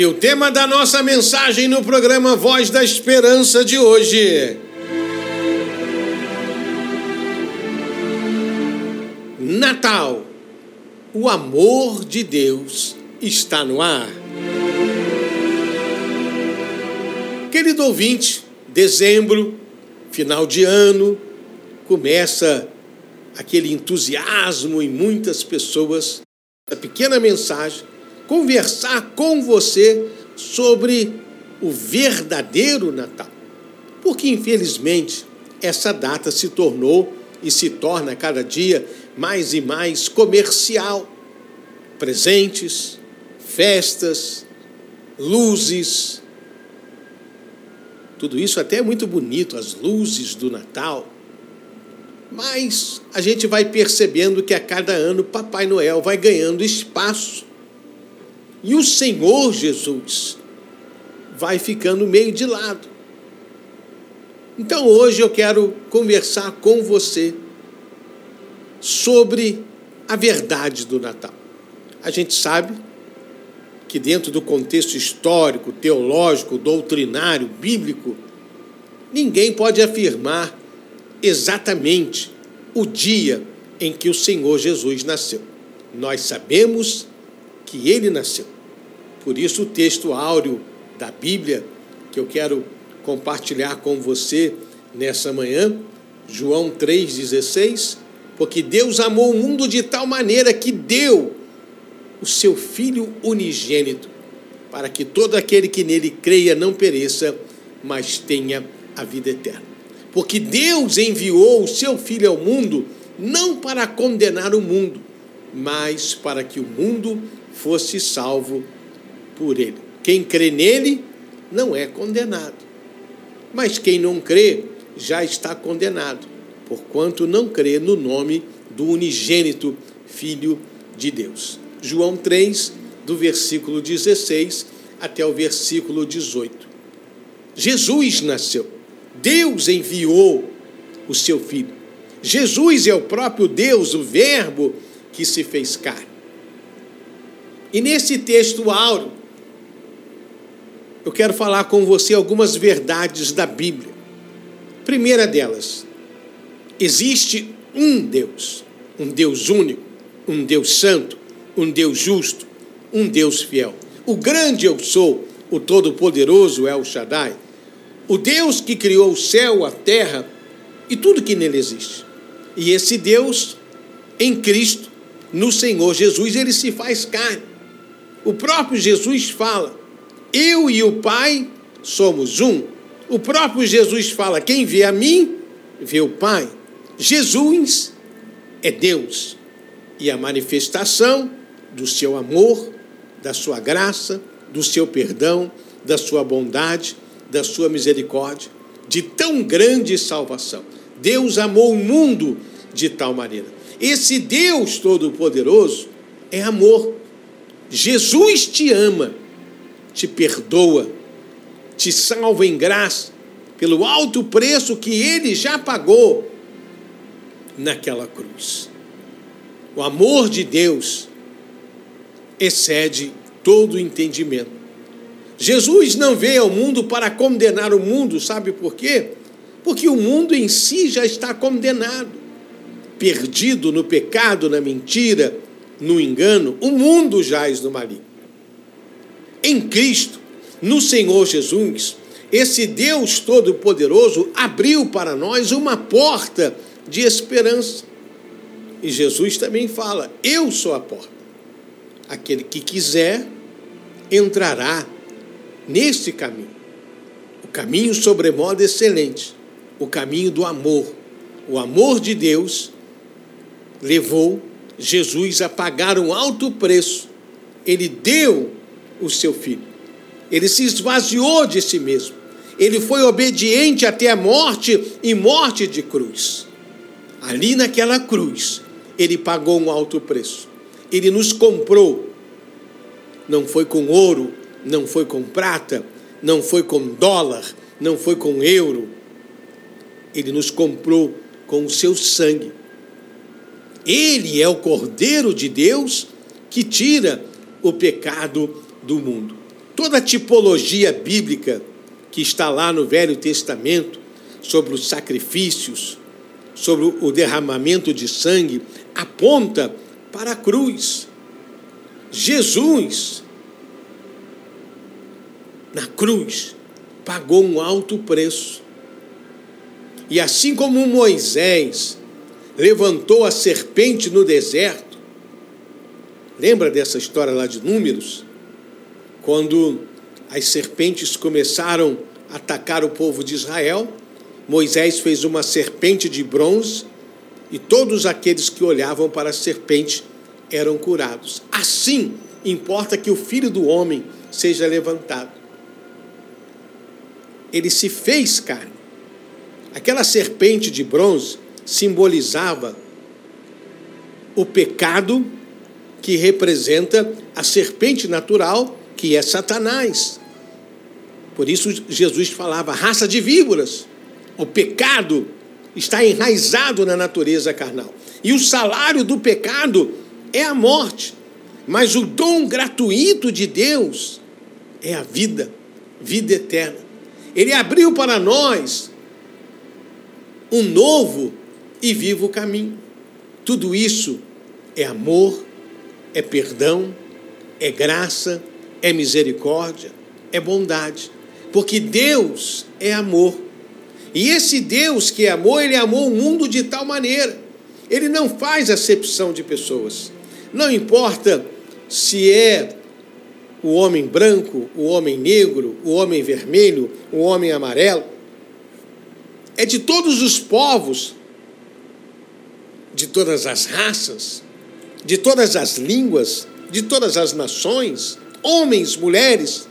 E o tema da nossa mensagem no programa Voz da Esperança de hoje. Natal. O amor de Deus está no ar. Querido ouvinte, dezembro, final de ano, começa aquele entusiasmo em muitas pessoas. A pequena mensagem conversar com você sobre o verdadeiro Natal. Porque, infelizmente, essa data se tornou e se torna cada dia mais e mais comercial. Presentes, festas, luzes. Tudo isso até é muito bonito, as luzes do Natal. Mas a gente vai percebendo que a cada ano Papai Noel vai ganhando espaço e o Senhor Jesus vai ficando meio de lado. Então hoje eu quero conversar com você sobre a verdade do Natal. A gente sabe que, dentro do contexto histórico, teológico, doutrinário, bíblico, ninguém pode afirmar exatamente o dia em que o Senhor Jesus nasceu. Nós sabemos que ele nasceu. Por isso, o texto áureo da Bíblia que eu quero compartilhar com você nessa manhã, João 3,16, porque Deus amou o mundo de tal maneira que deu o seu Filho unigênito, para que todo aquele que nele creia não pereça, mas tenha a vida eterna. Porque Deus enviou o seu Filho ao mundo não para condenar o mundo, mas para que o mundo fosse salvo por ele. Quem crê nele não é condenado. Mas quem não crê já está condenado, porquanto não crê no nome do unigênito Filho de Deus. João 3, do versículo 16 até o versículo 18. Jesus nasceu. Deus enviou o seu filho. Jesus é o próprio Deus, o Verbo que se fez carne. E nesse texto áureo, eu quero falar com você algumas verdades da Bíblia. Primeira delas, existe um Deus, um Deus único, um Deus santo, um Deus justo, um Deus fiel. O grande eu sou, o todo-poderoso é o Shaddai, o Deus que criou o céu, a terra e tudo que nele existe. E esse Deus, em Cristo, no Senhor Jesus, ele se faz carne. O próprio Jesus fala: Eu e o Pai somos um. O próprio Jesus fala: Quem vê a mim, vê o Pai. Jesus é Deus e a manifestação do seu amor, da sua graça, do seu perdão, da sua bondade, da sua misericórdia, de tão grande salvação. Deus amou o mundo de tal maneira. Esse Deus Todo-Poderoso é amor. Jesus te ama, te perdoa, te salva em graça, pelo alto preço que ele já pagou naquela cruz. O amor de Deus excede todo o entendimento. Jesus não veio ao mundo para condenar o mundo, sabe por quê? Porque o mundo em si já está condenado, perdido no pecado, na mentira, no engano, o mundo jaz no maligno. Em Cristo, no Senhor Jesus, esse Deus Todo-Poderoso abriu para nós uma porta de esperança. E Jesus também fala: Eu sou a porta. Aquele que quiser entrará neste caminho. O caminho sobremodo excelente, o caminho do amor. O amor de Deus levou Jesus a pagar um alto preço. Ele deu o seu filho. Ele se esvaziou de si mesmo. Ele foi obediente até a morte e morte de cruz. Ali naquela cruz, ele pagou um alto preço. Ele nos comprou. Não foi com ouro, não foi com prata, não foi com dólar, não foi com euro. Ele nos comprou com o seu sangue. Ele é o Cordeiro de Deus que tira o pecado do mundo. toda a tipologia bíblica que está lá no Velho Testamento sobre os sacrifícios, sobre o derramamento de sangue, aponta para a cruz. Jesus, na cruz, pagou um alto preço. E assim como Moisés levantou a serpente no deserto, lembra dessa história lá de Números? Quando as serpentes começaram a atacar o povo de Israel, Moisés fez uma serpente de bronze e todos aqueles que olhavam para a serpente eram curados. Assim, importa que o filho do homem seja levantado. Ele se fez carne. Aquela serpente de bronze simbolizava o pecado que representa a serpente natural, que é Satanás. Por isso Jesus falava raça de víboras. O pecado está enraizado na natureza carnal. E o salário do pecado é a morte. Mas o dom gratuito de Deus é a vida, vida eterna. Ele abriu para nós um novo e vivo caminho. Tudo isso é amor, é perdão, é graça, é misericórdia, é bondade. Porque Deus é amor. E esse Deus que é amor, ele amou o mundo de tal maneira. Ele não faz acepção de pessoas. Não importa se é o homem branco, o homem negro, o homem vermelho, o homem amarelo. É de todos os povos, de todas as raças, de todas as línguas, de todas as nações, homens, mulheres,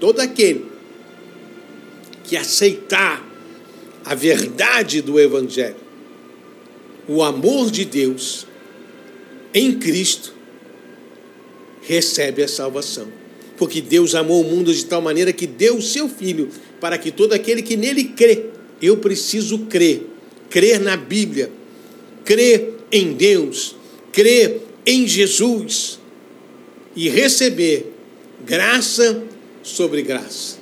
todo aquele que aceitar a verdade do Evangelho, o amor de Deus em Cristo, recebe a salvação. Porque Deus amou o mundo de tal maneira que deu o seu Filho para que todo aquele que nele crê, eu preciso crer, crer na Bíblia, crer em Deus, crer em Jesus e receber graça sobre graça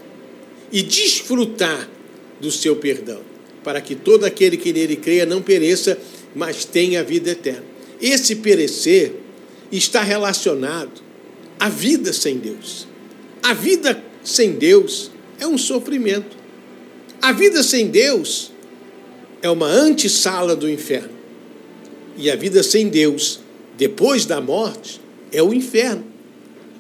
e desfrutar do seu perdão, para que todo aquele que nele creia não pereça, mas tenha a vida eterna. Esse perecer está relacionado à vida sem Deus. A vida sem Deus é um sofrimento. A vida sem Deus é uma antessala do inferno. E a vida sem Deus, depois da morte, é o inferno.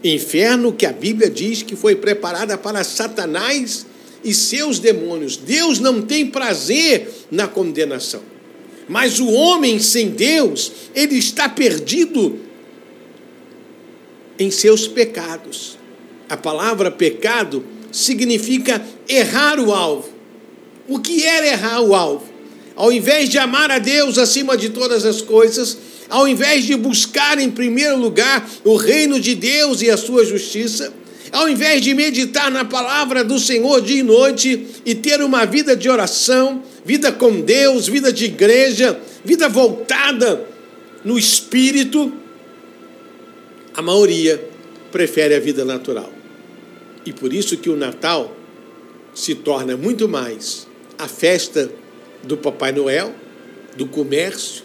Inferno que a Bíblia diz que foi preparada para Satanás e seus demônios. Deus não tem prazer na condenação. Mas o homem sem Deus, ele está perdido em seus pecados. A palavra pecado significa errar o alvo. O que era errar o alvo? Ao invés de amar a Deus acima de todas as coisas, ao invés de buscar em primeiro lugar o reino de Deus e a sua justiça, ao invés de meditar na palavra do Senhor dia e noite e ter uma vida de oração, vida com Deus, vida de igreja, vida voltada no espírito, a maioria prefere a vida natural. E por isso que o Natal se torna muito mais a festa do Papai Noel, do comércio,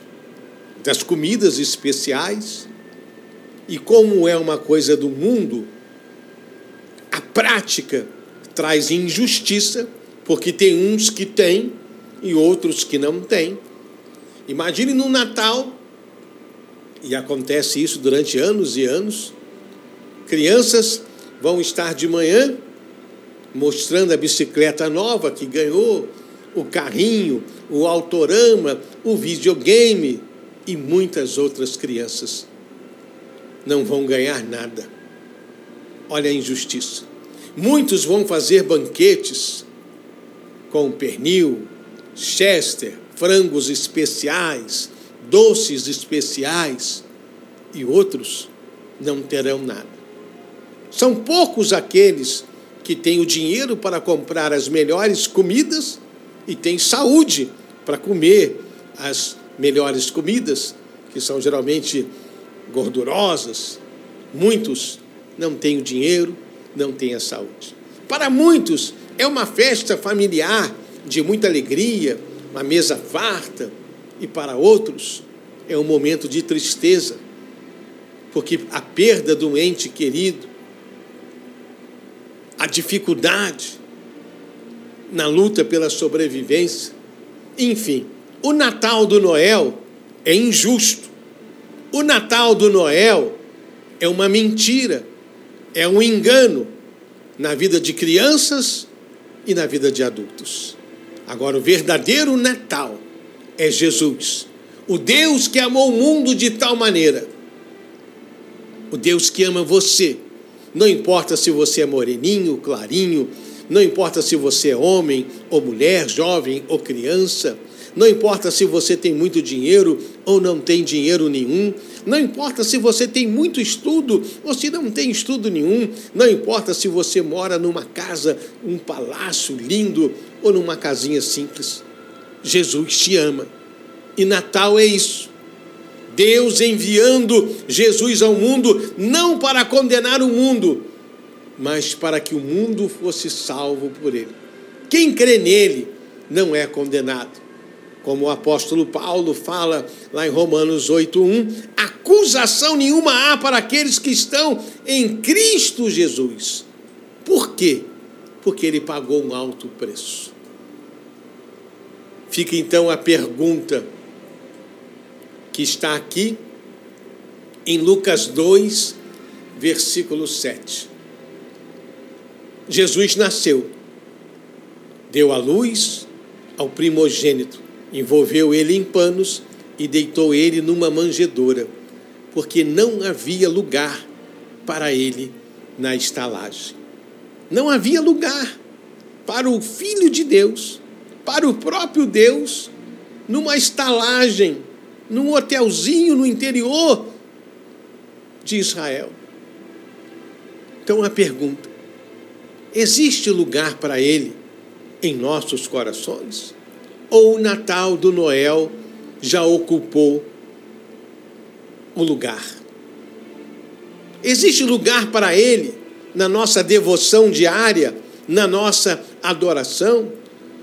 das comidas especiais. E como é uma coisa do mundo, a prática traz injustiça, porque tem uns que têm e outros que não têm. Imagine no Natal, e acontece isso durante anos e anos, crianças vão estar de manhã mostrando a bicicleta nova que ganhou, o carrinho, o autorama, o videogame, e muitas outras crianças não vão ganhar nada. Olha a injustiça. Muitos vão fazer banquetes com pernil, chester, frangos especiais, doces especiais, e outros não terão nada. São poucos aqueles que têm o dinheiro para comprar as melhores comidas e têm saúde para comer as melhores comidas, que são geralmente gordurosas. Muitos não têm o dinheiro, não tenha saúde. Para muitos, é uma festa familiar de muita alegria, uma mesa farta, e para outros, é um momento de tristeza, porque a perda do ente querido, a dificuldade na luta pela sobrevivência, enfim, o Natal do Noel é injusto. O Natal do Noel é uma mentira, é um engano na vida de crianças e na vida de adultos. Agora, o verdadeiro Natal é Jesus, o Deus que amou o mundo de tal maneira, o Deus que ama você. Não importa se você é moreninho, clarinho, não importa se você é homem ou mulher, jovem ou criança, não importa se você tem muito dinheiro ou não tem dinheiro nenhum, não importa se você tem muito estudo ou se não tem estudo nenhum, não importa se você mora numa casa, um palácio lindo ou numa casinha simples. Jesus te ama. E Natal é isso. Deus enviando Jesus ao mundo, não para condenar o mundo, mas para que o mundo fosse salvo por ele. Quem crê nele não é condenado. Como o apóstolo Paulo fala lá em Romanos 8:1, acusação nenhuma há para aqueles que estão em Cristo Jesus. Por quê? Porque ele pagou um alto preço. Fica então a pergunta que está aqui em Lucas 2, versículo 7. Jesus nasceu, deu a luz ao primogênito, envolveu ele em panos e deitou ele numa manjedoura, porque não havia lugar para ele na estalagem. Não havia lugar para o Filho de Deus, para o próprio Deus, numa estalagem, num hotelzinho no interior de Israel. Então a pergunta: Existe lugar para ele em nossos corações? Ou o Natal do Noel já ocupou o lugar? Existe lugar para ele na nossa devoção diária, na nossa adoração?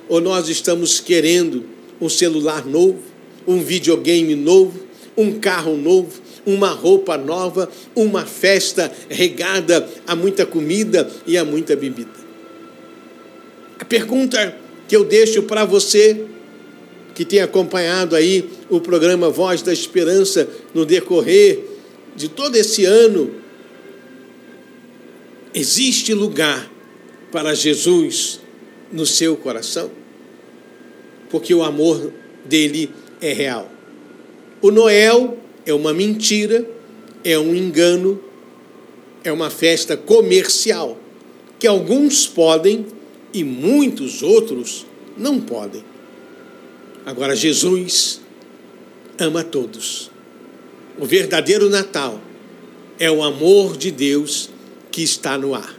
Ou nós estamos querendo um celular novo, um videogame novo, um carro novo, uma roupa nova, uma festa regada a muita comida e a muita bebida. A pergunta que eu deixo para você que tem acompanhado aí o programa Voz da Esperança no decorrer de todo esse ano, existe lugar para Jesus no seu coração? Porque o amor dele é real. O Noel é uma mentira, é um engano, é uma festa comercial que alguns podem e muitos outros não podem. Agora, Jesus ama todos. O verdadeiro Natal é o amor de Deus que está no ar.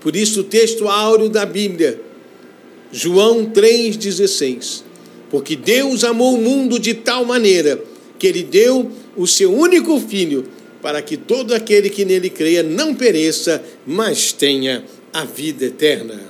Por isso, o texto áureo da Bíblia, João 3,16. Porque Deus amou o mundo de tal maneira que ele deu o seu único filho, para que todo aquele que nele creia não pereça, mas tenha a vida eterna.